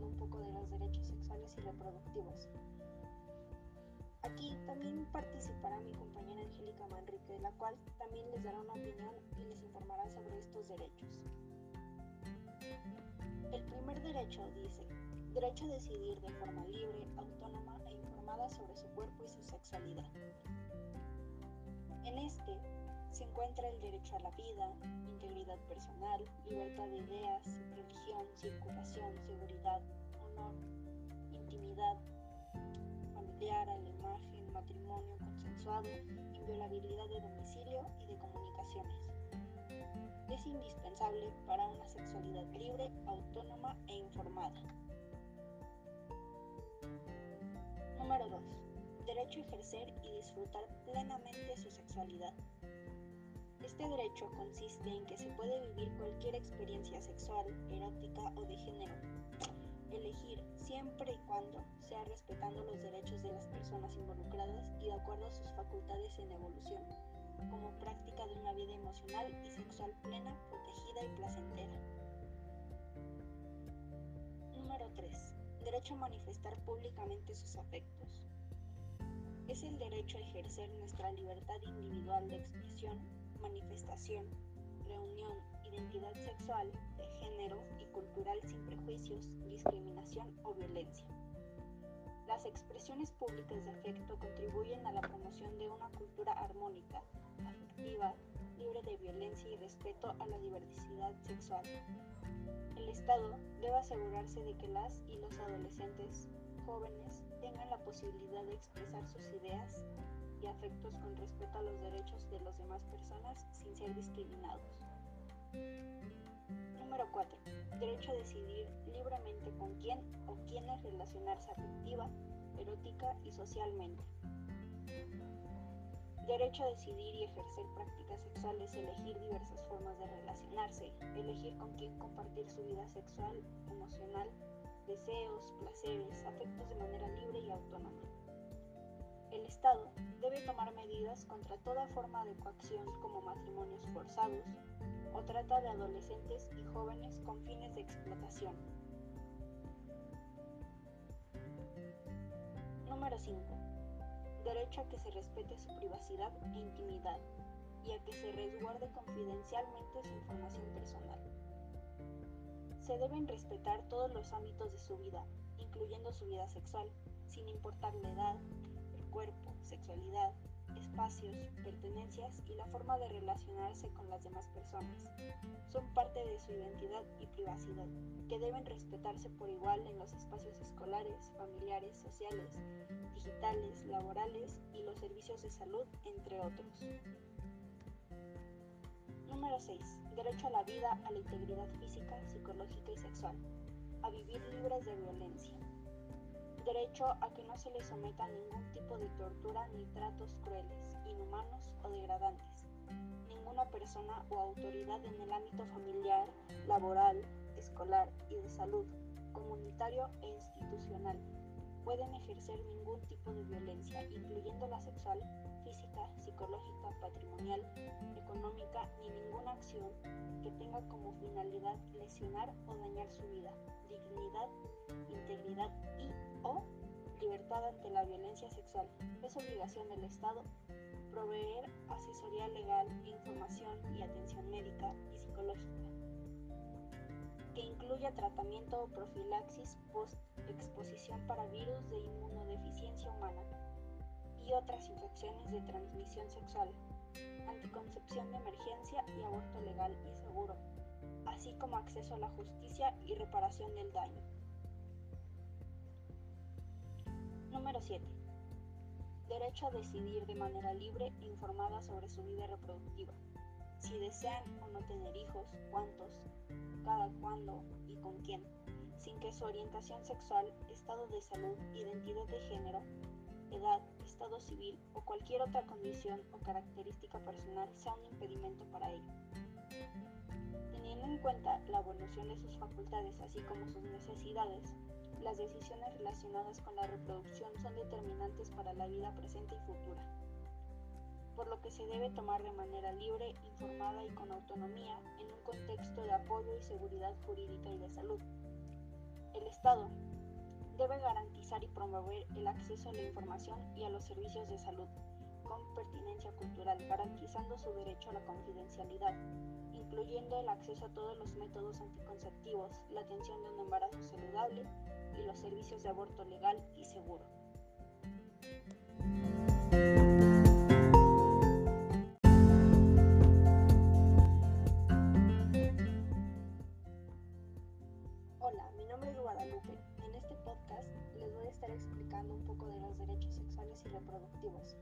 un poco de los derechos sexuales y reproductivos. Aquí también participará mi compañera Angélica Manrique, la cual también les dará una opinión y les informará sobre estos derechos. El primer derecho dice, derecho a decidir de forma libre, autónoma e informada sobre su cuerpo y su sexualidad. En este se encuentra el derecho a la vida, integridad personal, libertad de ideas, religión, circulación, seguridad, honor, intimidad familiar, a la imagen, matrimonio consensuado, inviolabilidad de domicilio y de comunicaciones. Es indispensable para una sexualidad libre, autónoma e informada. Número 2. Derecho a ejercer y disfrutar plenamente su sexualidad. Este derecho consiste en que se puede vivir cualquier experiencia sexual, erótica o de género. Elegir siempre y cuando sea respetando los derechos de las personas involucradas y de acuerdo a sus facultades en evolución, como práctica de una vida emocional y sexual plena, protegida y placentera. Número 3. Derecho a manifestar públicamente sus afectos. Es el derecho a ejercer nuestra libertad individual de expresión manifestación, reunión, identidad sexual, de género y cultural sin prejuicios, discriminación o violencia. Las expresiones públicas de afecto contribuyen a la promoción de una cultura armónica, afectiva, libre de violencia y respeto a la diversidad sexual. El Estado debe asegurarse de que las y los adolescentes jóvenes tengan la posibilidad de expresar sus ideas, y afectos con respeto a los derechos de las demás personas sin ser discriminados. Número 4. Derecho a decidir libremente con quién o quiénes relacionarse afectiva, erótica y socialmente. Derecho a decidir y ejercer prácticas sexuales, elegir diversas formas de relacionarse, elegir con quién compartir su vida sexual, emocional, deseos, placeres, afectos de manera libre y autónoma. El Estado debe tomar medidas contra toda forma de coacción como matrimonios forzados o trata de adolescentes y jóvenes con fines de explotación. Número 5. Derecho a que se respete su privacidad e intimidad y a que se resguarde confidencialmente su información personal. Se deben respetar todos los ámbitos de su vida, incluyendo su vida sexual, sin importar la edad, cuerpo, sexualidad, espacios, pertenencias y la forma de relacionarse con las demás personas. Son parte de su identidad y privacidad, que deben respetarse por igual en los espacios escolares, familiares, sociales, digitales, laborales y los servicios de salud, entre otros. Número 6. Derecho a la vida, a la integridad física, psicológica y sexual. A vivir libres de violencia derecho a que no se le someta a ningún tipo de tortura ni tratos crueles, inhumanos o degradantes. Ninguna persona o autoridad en el ámbito familiar, laboral, escolar y de salud, comunitario e institucional pueden ejercer ningún tipo de violencia, incluyendo la sexual, física, psicológica, patrimonial, económica, ni ninguna acción que tenga como finalidad lesionar o dañar su vida, dignidad, integridad y o libertad ante la violencia sexual. Es obligación del Estado proveer asesoría legal, información y atención médica y psicológica que incluya tratamiento o profilaxis post-exposición para virus de inmunodeficiencia humana y otras infecciones de transmisión sexual, anticoncepción de emergencia y aborto legal y seguro, así como acceso a la justicia y reparación del daño. Número 7. Derecho a decidir de manera libre e informada sobre su vida reproductiva. Si desean o no tener hijos, cuántos, cada cuándo y con quién, sin que su orientación sexual, estado de salud, identidad de género, edad, civil o cualquier otra condición o característica personal sea un impedimento para ello. Teniendo en cuenta la evolución de sus facultades así como sus necesidades, las decisiones relacionadas con la reproducción son determinantes para la vida presente y futura, por lo que se debe tomar de manera libre, informada y con autonomía en un contexto de apoyo y seguridad jurídica y de salud. El Estado debe garantizar y promover el acceso a la información y a los servicios de salud con pertinencia cultural, garantizando su derecho a la confidencialidad, incluyendo el acceso a todos los métodos anticonceptivos, la atención de un embarazo saludable y los servicios de aborto legal y seguro. Explicando un poco de los derechos sexuales y reproductivos.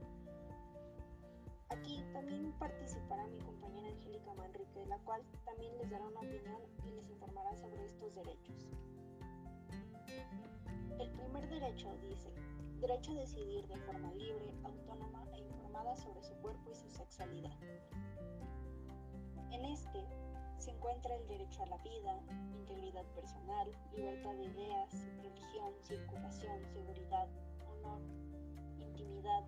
Aquí también participará mi compañera Angélica Manrique, la cual también les dará una opinión y les informará sobre estos derechos. El primer derecho dice, derecho a decidir de forma libre, autónoma e informada sobre su cuerpo y su sexualidad. En este se encuentra el derecho a la vida, integridad personal, libertad de ideas, religión, circulación, seguridad, honor, intimidad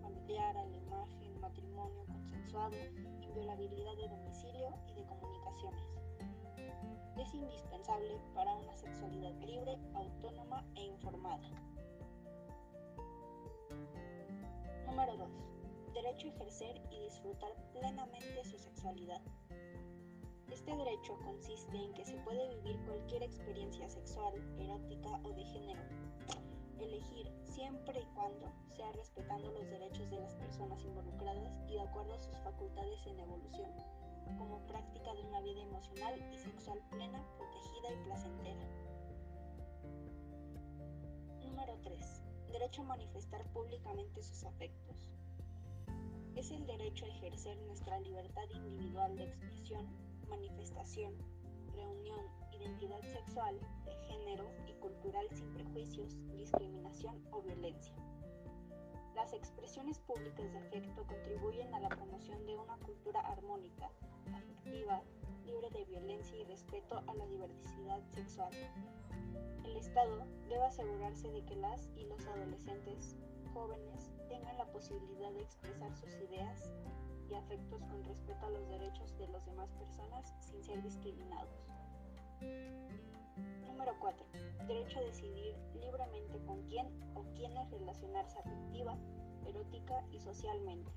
familiar, a la imagen, matrimonio consensuado, inviolabilidad de domicilio y de comunicaciones. Es indispensable para una sexualidad libre, autónoma e informada. Número 2. Derecho a ejercer y disfrutar plenamente su sexualidad. Este derecho consiste en que se puede vivir cualquier experiencia sexual, erótica o de género. Elegir siempre y cuando sea respetando los derechos de las personas involucradas y de acuerdo a sus facultades en evolución, como práctica de una vida emocional y sexual plena, protegida y placentera. Número 3. Derecho a manifestar públicamente sus afectos. Es el derecho a ejercer nuestra libertad individual de expresión, manifestación, reunión, identidad sexual, de género y cultural sin prejuicios, discriminación o violencia. Las expresiones públicas de afecto contribuyen a la promoción de una cultura armónica, afectiva, libre de violencia y respeto a la diversidad sexual. El Estado debe asegurarse de que las y los adolescentes jóvenes tengan la posibilidad de expresar sus ideas afectos con respeto a los derechos de las demás personas sin ser discriminados. Número 4. Derecho a decidir libremente con quién o quiénes relacionarse afectiva, erótica y socialmente.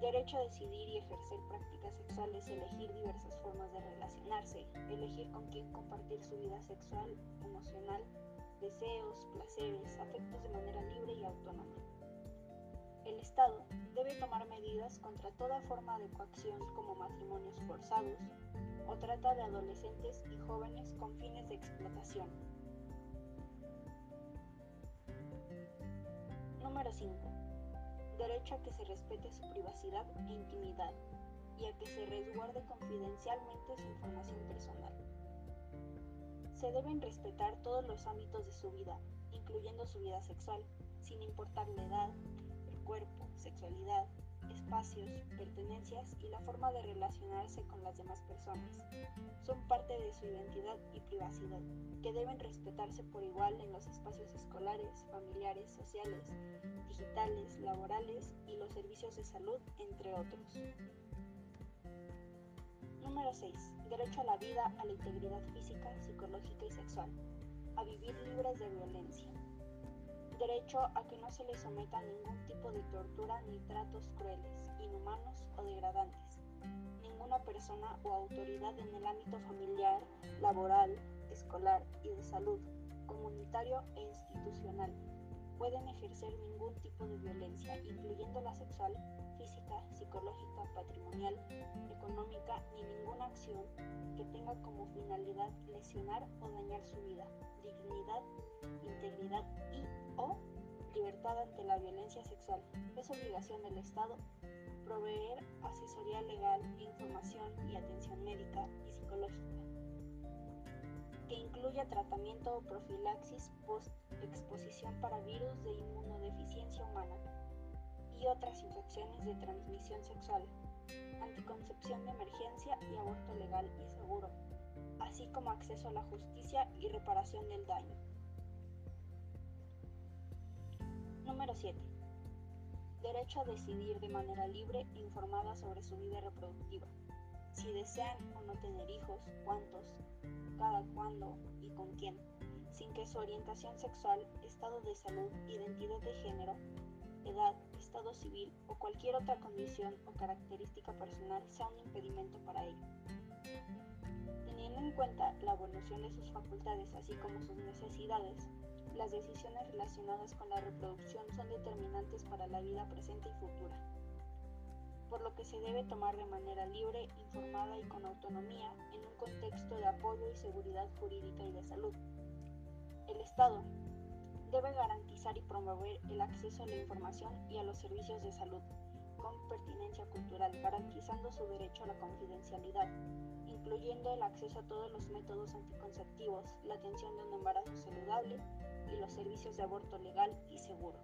Derecho a decidir y ejercer prácticas sexuales, elegir diversas formas de relacionarse, elegir con quién compartir su vida sexual, emocional, deseos, placeres, afectos de manera libre y autónoma. El Estado debe tomar medidas contra toda forma de coacción como matrimonios forzados o trata de adolescentes y jóvenes con fines de explotación. Número 5. Derecho a que se respete su privacidad e intimidad y a que se resguarde confidencialmente su información personal. Se deben respetar todos los ámbitos de su vida, incluyendo su vida sexual, sin importar la edad, cuerpo, sexualidad, espacios, pertenencias y la forma de relacionarse con las demás personas. Son parte de su identidad y privacidad, que deben respetarse por igual en los espacios escolares, familiares, sociales, digitales, laborales y los servicios de salud, entre otros. Número 6. Derecho a la vida, a la integridad física, psicológica y sexual. A vivir libres de violencia derecho a que no se le someta ningún tipo de tortura ni tratos crueles, inhumanos o degradantes. Ninguna persona o autoridad en el ámbito familiar, laboral, escolar y de salud, comunitario e institucional pueden ejercer ningún tipo de violencia, incluyendo la sexual, física, psicológica, patrimonial, económica ni ninguna acción que tenga como finalidad lesionar o dañar su vida, dignidad, integridad y o libertad ante la violencia sexual. Es obligación del Estado proveer asesoría legal, información y atención médica y psicológica que incluya tratamiento o profilaxis post-exposición para virus de inmunodeficiencia humana y otras infecciones de transmisión sexual, anticoncepción de emergencia y aborto legal y seguro, así como acceso a la justicia y reparación del daño. Número 7. Derecho a decidir de manera libre e informada sobre su vida reproductiva si desean o no tener hijos, cuántos, cada cuándo y con quién, sin que su orientación sexual, estado de salud, identidad de género, edad, estado civil o cualquier otra condición o característica personal sea un impedimento para ello. Teniendo en cuenta la evolución de sus facultades así como sus necesidades, las decisiones relacionadas con la reproducción son determinantes para la vida presente y futura, por lo que se debe tomar de manera libre, informada y con autonomía en un contexto de apoyo y seguridad jurídica y de salud. El Estado debe garantizar y promover el acceso a la información y a los servicios de salud con pertinencia cultural, garantizando su derecho a la confidencialidad, incluyendo el acceso a todos los métodos anticonceptivos, la atención de un embarazo saludable y los servicios de aborto legal y seguro.